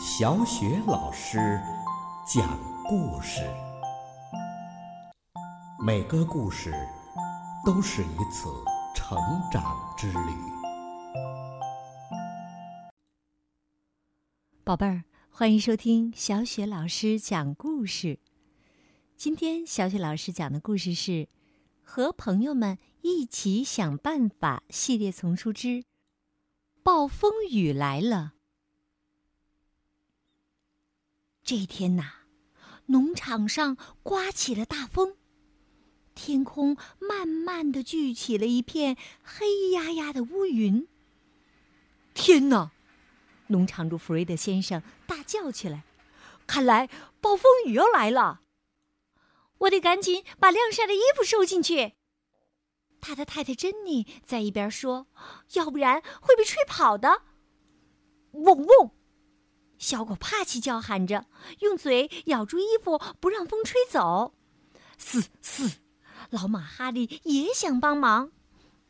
小雪老师讲故事，每个故事都是一次成长之旅。宝贝儿，欢迎收听小雪老师讲故事。今天小雪老师讲的故事是《和朋友们一起想办法》系列丛书之《暴风雨来了》。这一天呐，农场上刮起了大风，天空慢慢的聚起了一片黑压压的乌云。天哪！农场主弗瑞德先生大叫起来：“看来暴风雨要来了！我得赶紧把晾晒的衣服收进去。”他的太太珍妮在一边说：“要不然会被吹跑的。”嗡嗡。小狗帕奇叫喊着，用嘴咬住衣服，不让风吹走。嘶嘶，老马哈利也想帮忙，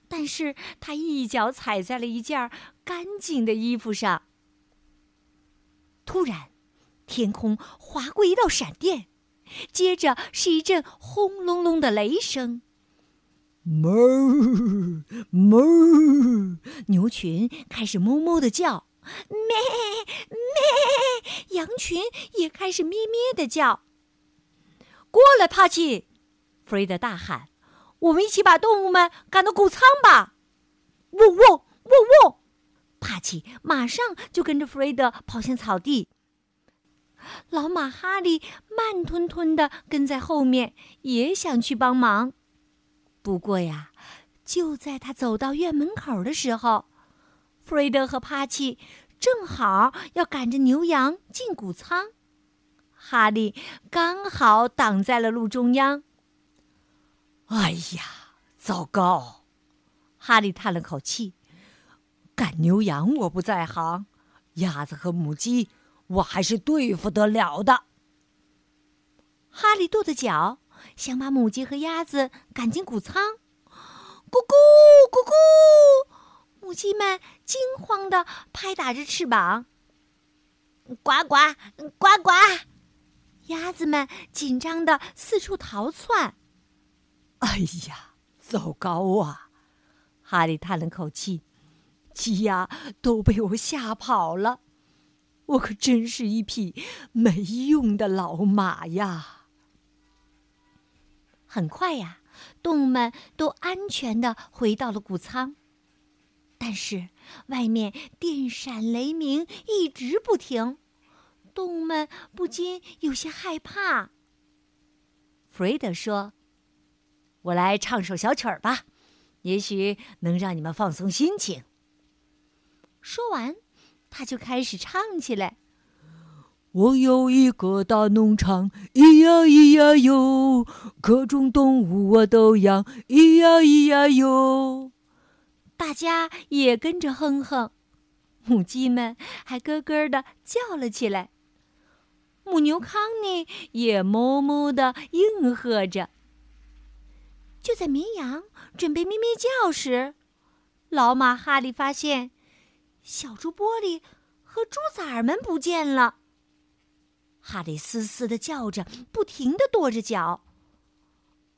但是他一脚踩在了一件干净的衣服上。突然，天空划过一道闪电，接着是一阵轰隆隆的雷声。哞哞，牛群开始哞哞的叫。咩咩，羊群也开始咩咩的叫。过来，帕奇！弗瑞德大喊：“我们一起把动物们赶到谷仓吧！”嗡嗡嗡嗡，帕奇马上就跟着弗瑞德跑向草地。老马哈利慢吞吞的跟在后面，也想去帮忙。不过呀，就在他走到院门口的时候，弗瑞德和帕奇正好要赶着牛羊进谷仓，哈利刚好挡在了路中央。哎呀，糟糕！哈利叹了口气：“赶牛羊我不在行，鸭子和母鸡我还是对付得了的。”哈利跺跺脚，想把母鸡和鸭子赶进谷仓。咕咕。母鸡们惊慌地拍打着翅膀，呱呱呱呱；鸭子们紧张地四处逃窜。哎呀，糟糕啊！哈利叹了口气：“鸡鸭都被我吓跑了，我可真是一匹没用的老马呀！”很快呀，动物们都安全地回到了谷仓。但是，外面电闪雷鸣，一直不停，动物们不禁有些害怕。弗瑞德说：“我来唱首小曲儿吧，也许能让你们放松心情。”说完，他就开始唱起来：“我有一个大农场，咿呀咿呀哟，各种动物我都养，咿呀咿呀哟。”大家也跟着哼哼，母鸡们还咯咯的叫了起来。母牛康妮也哞哞的应和着。就在绵羊准备咩咩叫时，老马哈利发现小猪玻璃和猪崽们不见了。哈利嘶嘶的叫着，不停的跺着脚。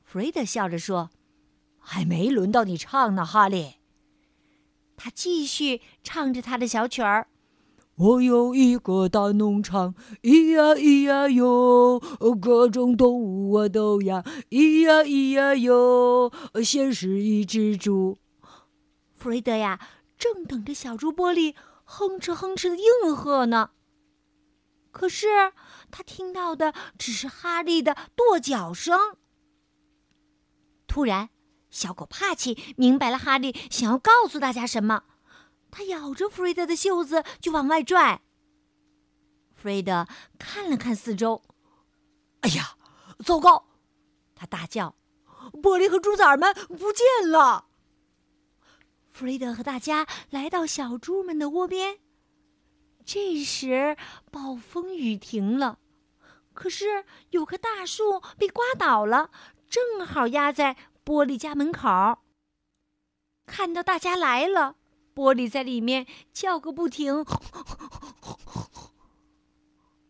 弗瑞德笑着说：“还没轮到你唱呢，哈利。”他继续唱着他的小曲儿：“我有一个大农场，咿呀咿呀哟，各种动物我都养，咿呀咿呀哟。先是一只猪。”弗瑞德呀，正等着小猪玻璃哼哧哼哧的应和呢。可是他听到的只是哈利的跺脚声。突然。小狗帕奇明白了哈利想要告诉大家什么，他咬着弗瑞德的袖子就往外拽。弗瑞德看了看四周，哎呀，糟糕！他大叫：“玻璃和猪崽们不见了！”弗瑞德和大家来到小猪们的窝边。这时，暴风雨停了，可是有棵大树被刮倒了，正好压在。玻璃家门口，看到大家来了，玻璃在里面叫个不停。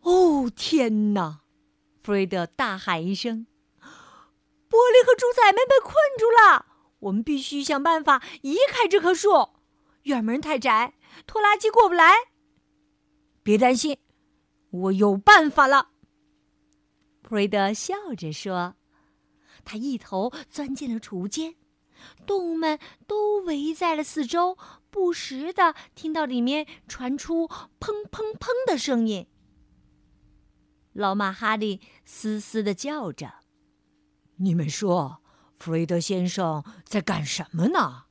哦，天哪！弗瑞德大喊一声：“玻璃和猪仔们被困住了！我们必须想办法移开这棵树。院门太窄，拖拉机过不来。别担心，我有办法了。”弗瑞德笑着说。他一头钻进了储物间，动物们都围在了四周，不时的听到里面传出“砰砰砰”的声音。老马哈利嘶嘶的叫着：“你们说，弗瑞德先生在干什么呢？”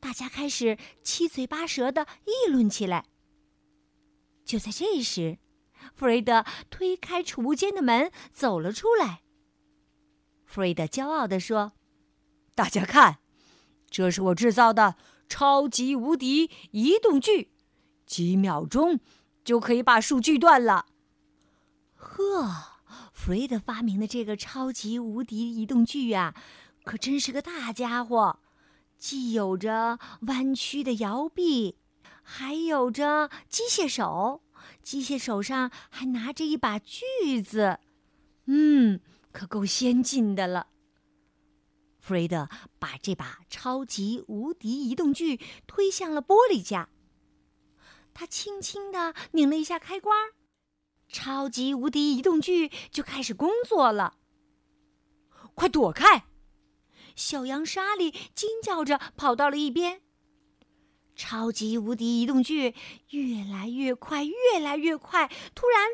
大家开始七嘴八舌的议论起来。就在这时，弗瑞德推开储物间的门，走了出来。弗瑞德骄傲地说：“大家看，这是我制造的超级无敌移动锯，几秒钟就可以把树锯断了。”呵，弗瑞德发明的这个超级无敌移动锯呀，可真是个大家伙，既有着弯曲的摇臂，还有着机械手，机械手上还拿着一把锯子，嗯，可够先进的了。弗瑞德把这把超级无敌移动锯推向了玻璃架，他轻轻的拧了一下开关。超级无敌移动锯就开始工作了。快躲开！小羊莎莉惊叫着跑到了一边。超级无敌移动锯越来越快，越来越快。突然，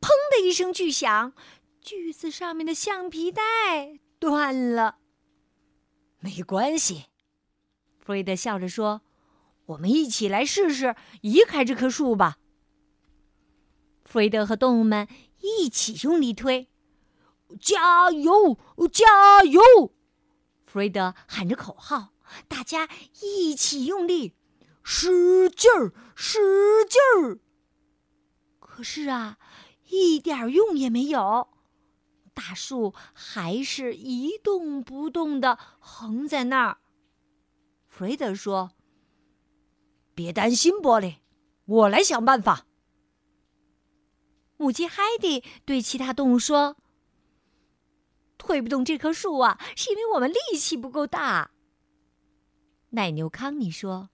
砰的一声巨响，锯子上面的橡皮带断了。没关系，弗瑞德笑着说：“我们一起来试试移开这棵树吧。”弗瑞德和动物们一起用力推，加油，加油！弗瑞德喊着口号，大家一起用力，使劲儿，使劲儿。可是啊，一点用也没有，大树还是一动不动的横在那儿。弗瑞德说：“别担心，玻璃，我来想办法。”母鸡海蒂对其他动物说：“推不动这棵树啊，是因为我们力气不够大。”奶牛康妮说：“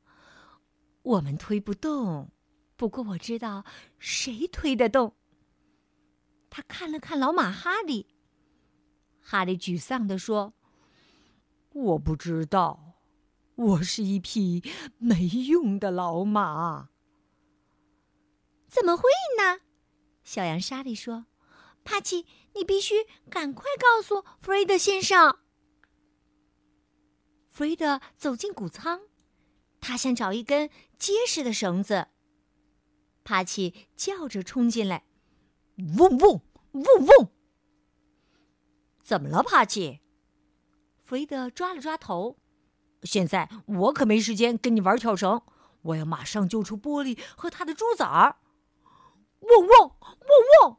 我们推不动，不过我知道谁推得动。”他看了看老马哈利，哈利沮丧地说：“我不知道，我是一匹没用的老马。”怎么会呢？小羊莎莉说：“帕奇，你必须赶快告诉弗瑞德先生。”弗瑞德走进谷仓，他想找一根结实的绳子。帕奇叫着冲进来：“嗡嗡嗡嗡！”怎么了，帕奇？弗雷德抓了抓头：“现在我可没时间跟你玩跳绳，我要马上救出玻璃和他的猪崽儿。”汪汪汪汪！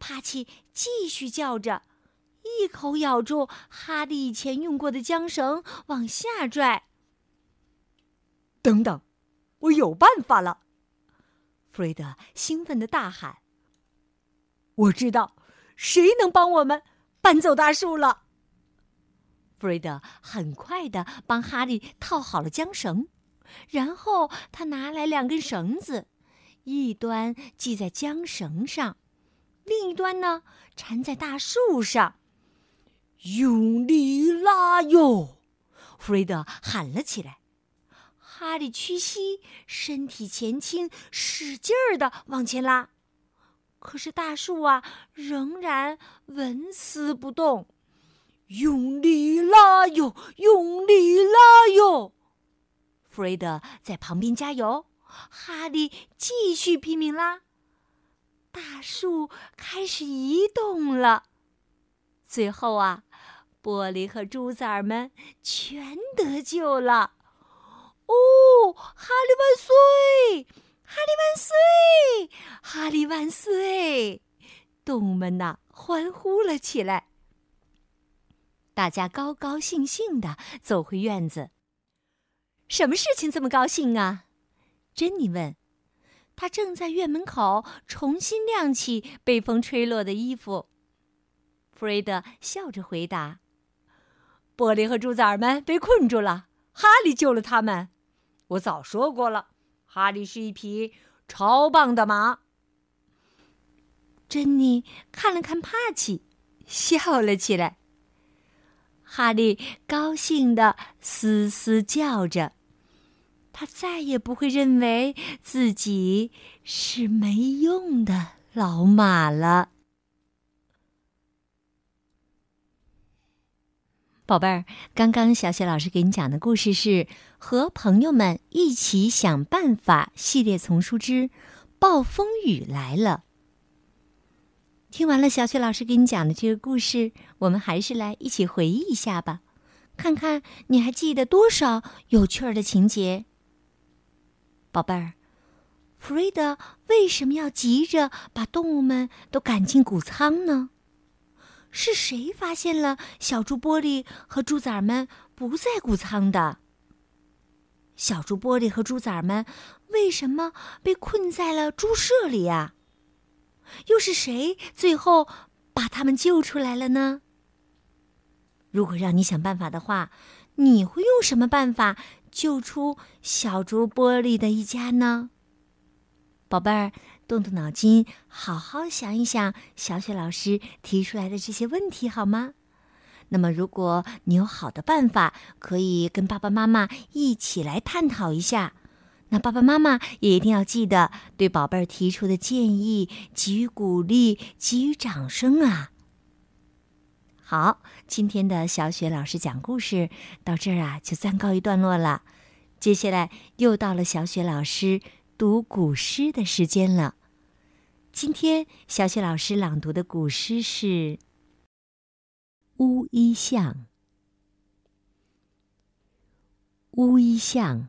帕奇继续叫着，一口咬住哈利以前用过的缰绳，往下拽。等等，我有办法了！弗瑞德兴奋的大喊：“我知道，谁能帮我们搬走大树了？”弗瑞德很快的帮哈利套好了缰绳，然后他拿来两根绳子。一端系在缰绳上，另一端呢缠在大树上。用力拉哟！弗瑞德喊了起来。哈利屈膝，身体前倾，使劲儿的往前拉。可是大树啊，仍然纹丝不动。用力拉哟！用力拉哟！弗瑞德在旁边加油。哈利继续拼命拉，大树开始移动了。最后啊，玻璃和猪崽儿们全得救了。哦，哈利万岁！哈利万岁！动物们呐，欢呼了起来。大家高高兴兴的走回院子。什么事情这么高兴啊？珍妮问：“他正在院门口重新晾起被风吹落的衣服。弗瑞德笑着回答：“玻璃和猪崽们被困住了，哈利救了他们。我早说过了，哈利是一匹超棒的马。”珍妮看了看帕奇，笑了起来。哈利高兴的嘶嘶叫着。他再也不会认为自己是没用的老马了，宝贝儿。刚刚小雪老师给你讲的故事是《和朋友们一起想办法》系列丛书之《暴风雨来了》。听完了小雪老师给你讲的这个故事，我们还是来一起回忆一下吧，看看你还记得多少有趣儿的情节。宝贝儿，弗瑞德为什么要急着把动物们都赶进谷仓呢？是谁发现了小猪玻璃和猪崽们不在谷仓的？小猪玻璃和猪崽们为什么被困在了猪舍里呀？又是谁最后把他们救出来了呢？如果让你想办法的话，你会用什么办法？救出小猪玻璃的一家呢？宝贝儿，动动脑筋，好好想一想小雪老师提出来的这些问题，好吗？那么，如果你有好的办法，可以跟爸爸妈妈一起来探讨一下。那爸爸妈妈也一定要记得对宝贝儿提出的建议给予鼓励，给予掌声啊！好，今天的小雪老师讲故事到这儿啊，就暂告一段落了。接下来又到了小雪老师读古诗的时间了。今天小雪老师朗读的古诗是《乌衣巷》。乌衣巷，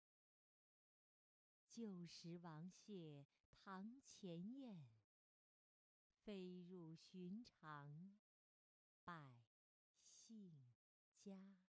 旧时王谢堂前燕，飞入寻常百姓家。